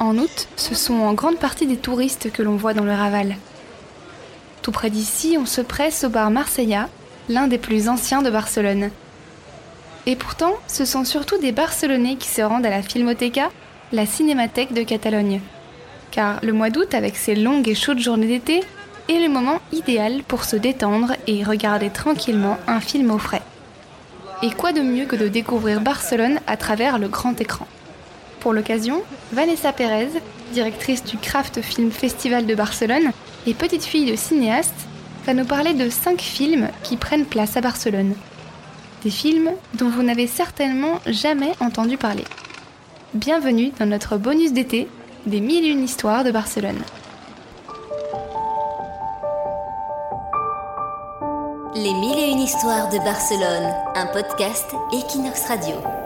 En août, ce sont en grande partie des touristes que l'on voit dans le Raval. Tout près d'ici, on se presse au bar Marsella, l'un des plus anciens de Barcelone. Et pourtant, ce sont surtout des Barcelonais qui se rendent à la Filmoteca, la cinémathèque de Catalogne. Car le mois d'août, avec ses longues et chaudes journées d'été, est le moment idéal pour se détendre et regarder tranquillement un film au frais. Et quoi de mieux que de découvrir Barcelone à travers le grand écran? Pour l'occasion, Vanessa Pérez, directrice du Craft Film Festival de Barcelone et petite fille de cinéaste, va nous parler de cinq films qui prennent place à Barcelone. Des films dont vous n'avez certainement jamais entendu parler. Bienvenue dans notre bonus d'été des mille et une histoires de Barcelone. Les mille et une histoires de Barcelone, un podcast Equinox Radio.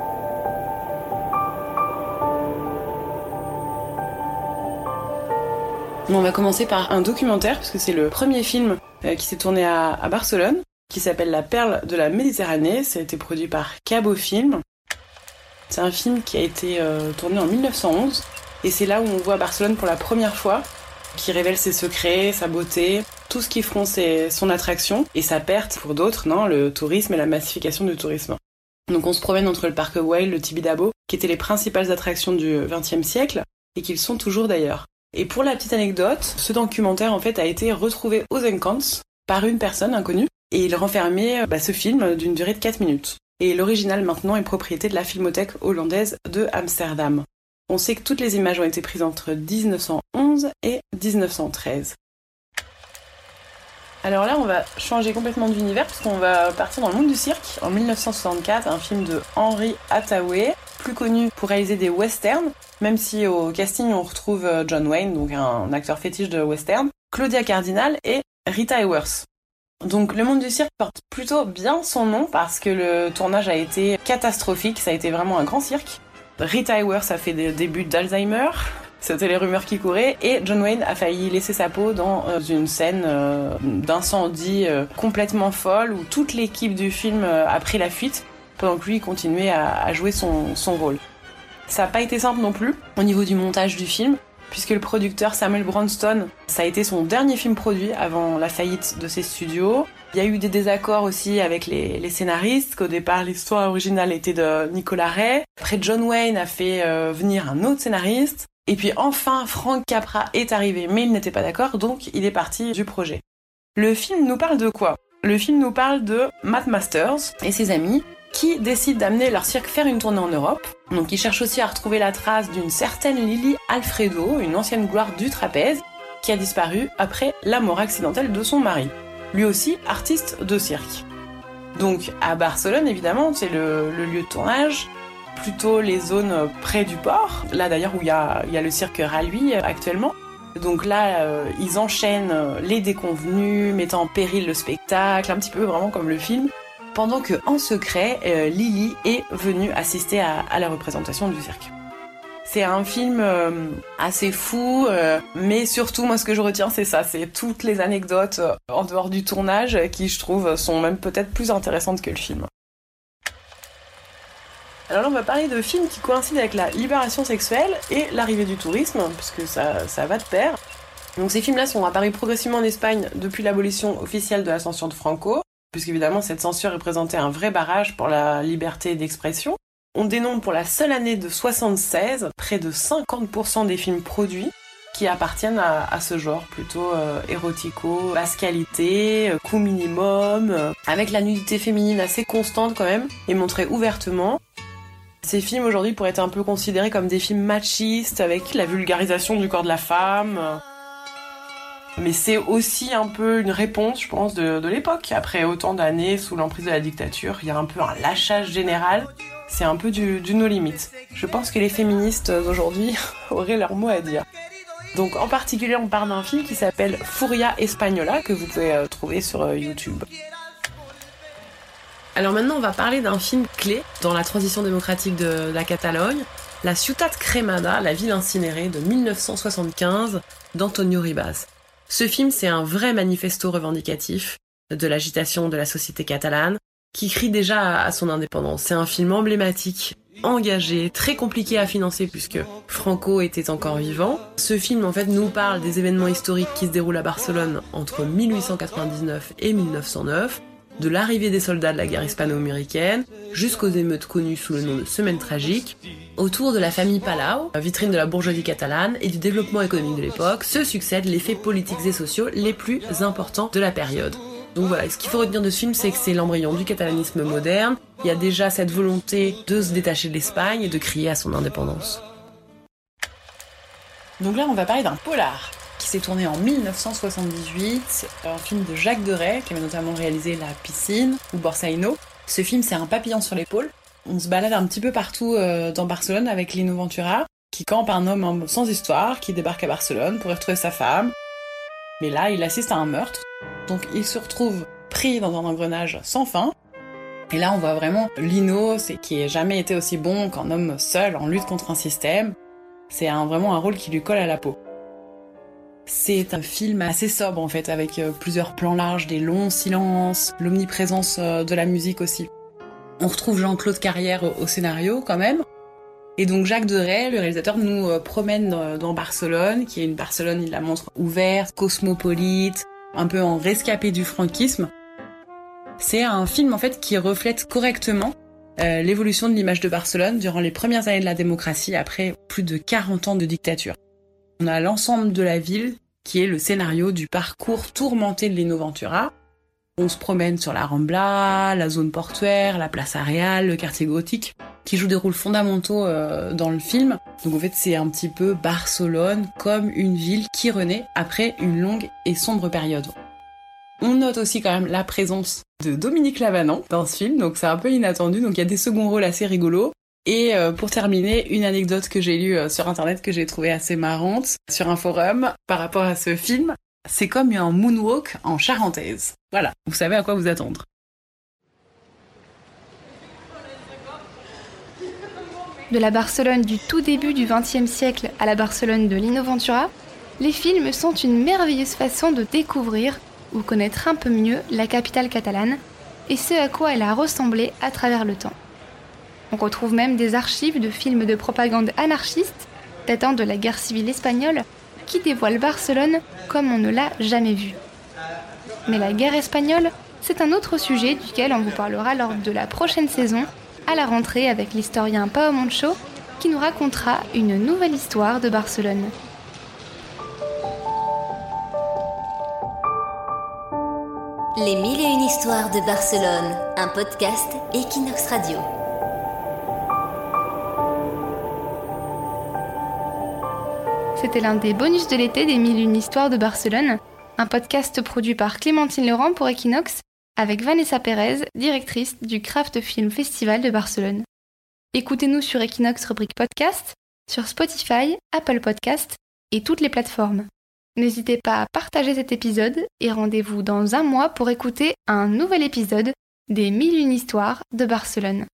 On va commencer par un documentaire, parce que c'est le premier film euh, qui s'est tourné à, Barcelone, qui s'appelle La perle de la Méditerranée. Ça a été produit par Cabo Film. C'est un film qui a été euh, tourné en 1911, et c'est là où on voit Barcelone pour la première fois, qui révèle ses secrets, sa beauté, tout ce qui feront son attraction, et sa perte pour d'autres, non, le tourisme et la massification du tourisme. Donc on se promène entre le parc Güell, le Tibidabo, qui étaient les principales attractions du XXe siècle, et qu'ils sont toujours d'ailleurs. Et pour la petite anecdote, ce documentaire en fait a été retrouvé aux Encants par une personne inconnue et il renfermait bah, ce film d'une durée de 4 minutes. Et l'original maintenant est propriété de la filmothèque hollandaise de Amsterdam. On sait que toutes les images ont été prises entre 1911 et 1913. Alors là, on va changer complètement d'univers parce qu'on va partir dans le monde du cirque. En 1964, un film de Henry Hathaway, plus connu pour réaliser des westerns, même si au casting on retrouve euh, John Wayne, donc un acteur fétiche de western, Claudia Cardinal et Rita Hayworth. Donc le monde du cirque porte plutôt bien son nom parce que le tournage a été catastrophique, ça a été vraiment un grand cirque. Rita Hayworth a fait des débuts d'Alzheimer, c'était les rumeurs qui couraient. Et John Wayne a failli laisser sa peau dans euh, une scène euh, d'incendie euh, complètement folle où toute l'équipe du film a pris la fuite pendant que lui continuait à, jouer son, rôle. Ça n'a pas été simple non plus au niveau du montage du film, puisque le producteur Samuel Bronston, ça a été son dernier film produit avant la faillite de ses studios. Il y a eu des désaccords aussi avec les, les scénaristes, qu'au départ l'histoire originale était de Nicolas Ray. Après John Wayne a fait venir un autre scénariste. Et puis enfin, Frank Capra est arrivé, mais il n'était pas d'accord, donc il est parti du projet. Le film nous parle de quoi? Le film nous parle de Matt Masters et ses amis qui décident d'amener leur cirque faire une tournée en Europe. Donc ils cherchent aussi à retrouver la trace d'une certaine Lily Alfredo, une ancienne gloire du trapèze, qui a disparu après la mort accidentelle de son mari. Lui aussi artiste de cirque. Donc à Barcelone évidemment, c'est le, le lieu de tournage plutôt les zones près du port, là d'ailleurs où il y a, le cirque Ralui actuellement. Donc là, euh, ils enchaînent les déconvenus, mettant en péril le spectacle, un petit peu vraiment comme le film, pendant que en secret, euh, Lily est venue assister à, la représentation du cirque. C'est un film euh, assez fou, mais surtout moi ce que je retiens c'est ça, c'est toutes les anecdotes en dehors du tournage qui je trouve sont même peut-être plus intéressantes que le film. Alors là, on va parler de films qui coïncident avec la libération sexuelle et l'arrivée du tourisme, puisque ça, ça va de pair. Donc ces films-là sont apparus progressivement en Espagne depuis l'abolition officielle de la censure de Franco, puisqu'évidemment cette censure représentait un vrai barrage pour la liberté d'expression. On dénombre pour la seule année de 76 près de 50% des films produits qui appartiennent à, ce genre plutôt euh, érotico, basse qualité, euh, coût minimum, euh, avec la nudité féminine assez constante quand même et montrée ouvertement. Ces films aujourd'hui pourraient être un peu considérés comme des films machistes avec la vulgarisation du corps de la femme. Mais c'est aussi un peu une réponse, je pense, de, l'époque. Après autant d'années sous l'emprise de la dictature, il y a un peu un lâchage général. C'est un peu du, du no limite. Je pense que les féministes d'aujourd'hui auraient leur mot à dire. Donc en particulier, on parle d'un film qui s'appelle Furia Española que vous pouvez euh, trouver sur euh, YouTube. Alors maintenant, on va parler d'un film clé dans la transition démocratique de la Catalogne, La Ciutat Cremada, la ville incinérée de 1975 d'Antonio Ribas. Ce film, c'est un vrai manifesto revendicatif de l'agitation de la société catalane qui crie déjà à son indépendance. C'est un film emblématique engagé, très compliqué à financer puisque Franco était encore vivant. Ce film en fait nous parle des événements historiques qui se déroulent à Barcelone entre 1899 et 1909, de l'arrivée des soldats de la guerre hispano-américaine jusqu'aux émeutes connues sous le nom de Semaine tragique, autour de la famille Palau, vitrine de la bourgeoisie catalane et du développement économique de l'époque, se succèdent les faits politiques et sociaux les plus importants de la période. Donc voilà, ce qu'il faut retenir de ce film, c'est que c'est l'embryon du catalanisme moderne. Il y a déjà cette volonté de se détacher de l'Espagne et de crier à son indépendance. Donc là, on va parler d'un polar s'est tourné en 1978, un film de Jacques Deray, qui avait notamment réalisé La piscine ou Borsaino. Ce film, c'est un papillon sur l'épaule. On se balade un petit peu partout euh, dans Barcelone avec Lino Ventura, qui campe un homme sans histoire, qui débarque à Barcelone pour y retrouver sa femme. Mais là, il assiste à un meurtre donc il se retrouve pris dans un engrenage sans fin. Et là, on voit vraiment Lino, c'est qui n'a jamais été aussi bon qu'un homme seul en lutte contre un système. C'est vraiment un rôle qui lui colle à la peau. C'est un film assez sobre en fait, avec euh, plusieurs plans larges, des longs silences, l'omniprésence euh, de la musique aussi. On retrouve Jean-Claude Carrière au scénario quand même. Et donc Jacques Deray, le réalisateur, nous euh, promène dans Barcelone, qui est une Barcelone, il la montre ouverte, cosmopolite, un peu en rescapé du franquisme. C'est un film en fait qui reflète correctement euh, l'évolution de l'image de Barcelone durant les premières années de la démocratie après plus de 40 ans de dictature. On a l'ensemble de la ville qui est le scénario du parcours tourmenté de Lino Ventura. On se promène sur la Rambla, la zone portuaire, la place Areal, le quartier gothique, qui jouent des rôles fondamentaux euh, dans le film. Donc en fait c'est un petit peu Barcelone comme une ville qui renaît après une longue et sombre période. On note aussi quand même la présence de Dominique Lavanant dans ce film, donc c'est un peu inattendu, donc il y a des seconds rôles assez rigolos. Et euh, pour terminer, une anecdote que j'ai lue euh, sur internet que j'ai trouvée assez marrante sur un forum par rapport à ce film, c'est comme un moonwalk en charentaise. Voilà, vous savez à quoi vous attendre. De la Barcelone du tout début du XXe siècle à la Barcelone de Lino Ventura, les films sont une merveilleuse façon de découvrir ou connaître un peu mieux la capitale catalane et ce à quoi elle a ressemblé à travers le temps. On retrouve même des archives de films de propagande anarchiste datant de la guerre civile espagnole qui dévoilent Barcelone comme on ne l'a jamais vu. Mais la guerre espagnole, c'est un autre sujet duquel on vous parlera lors de la prochaine saison à la rentrée avec l'historien Pao Moncho qui nous racontera une nouvelle histoire de Barcelone. Les mille et une histoires de Barcelone, un podcast Equinox Radio. C'était l'un des bonus de l'été des mille une histoires de Barcelone, un podcast produit par Clémentine Laurent pour Equinox avec Vanessa Pérez, directrice du Craft Film Festival de Barcelone. Écoutez-nous sur Equinox rubrique podcast, sur Spotify, Apple Podcast et toutes les plateformes. N'hésitez pas à partager cet épisode et rendez-vous dans un mois pour écouter un nouvel épisode des 1001 histoires de Barcelone.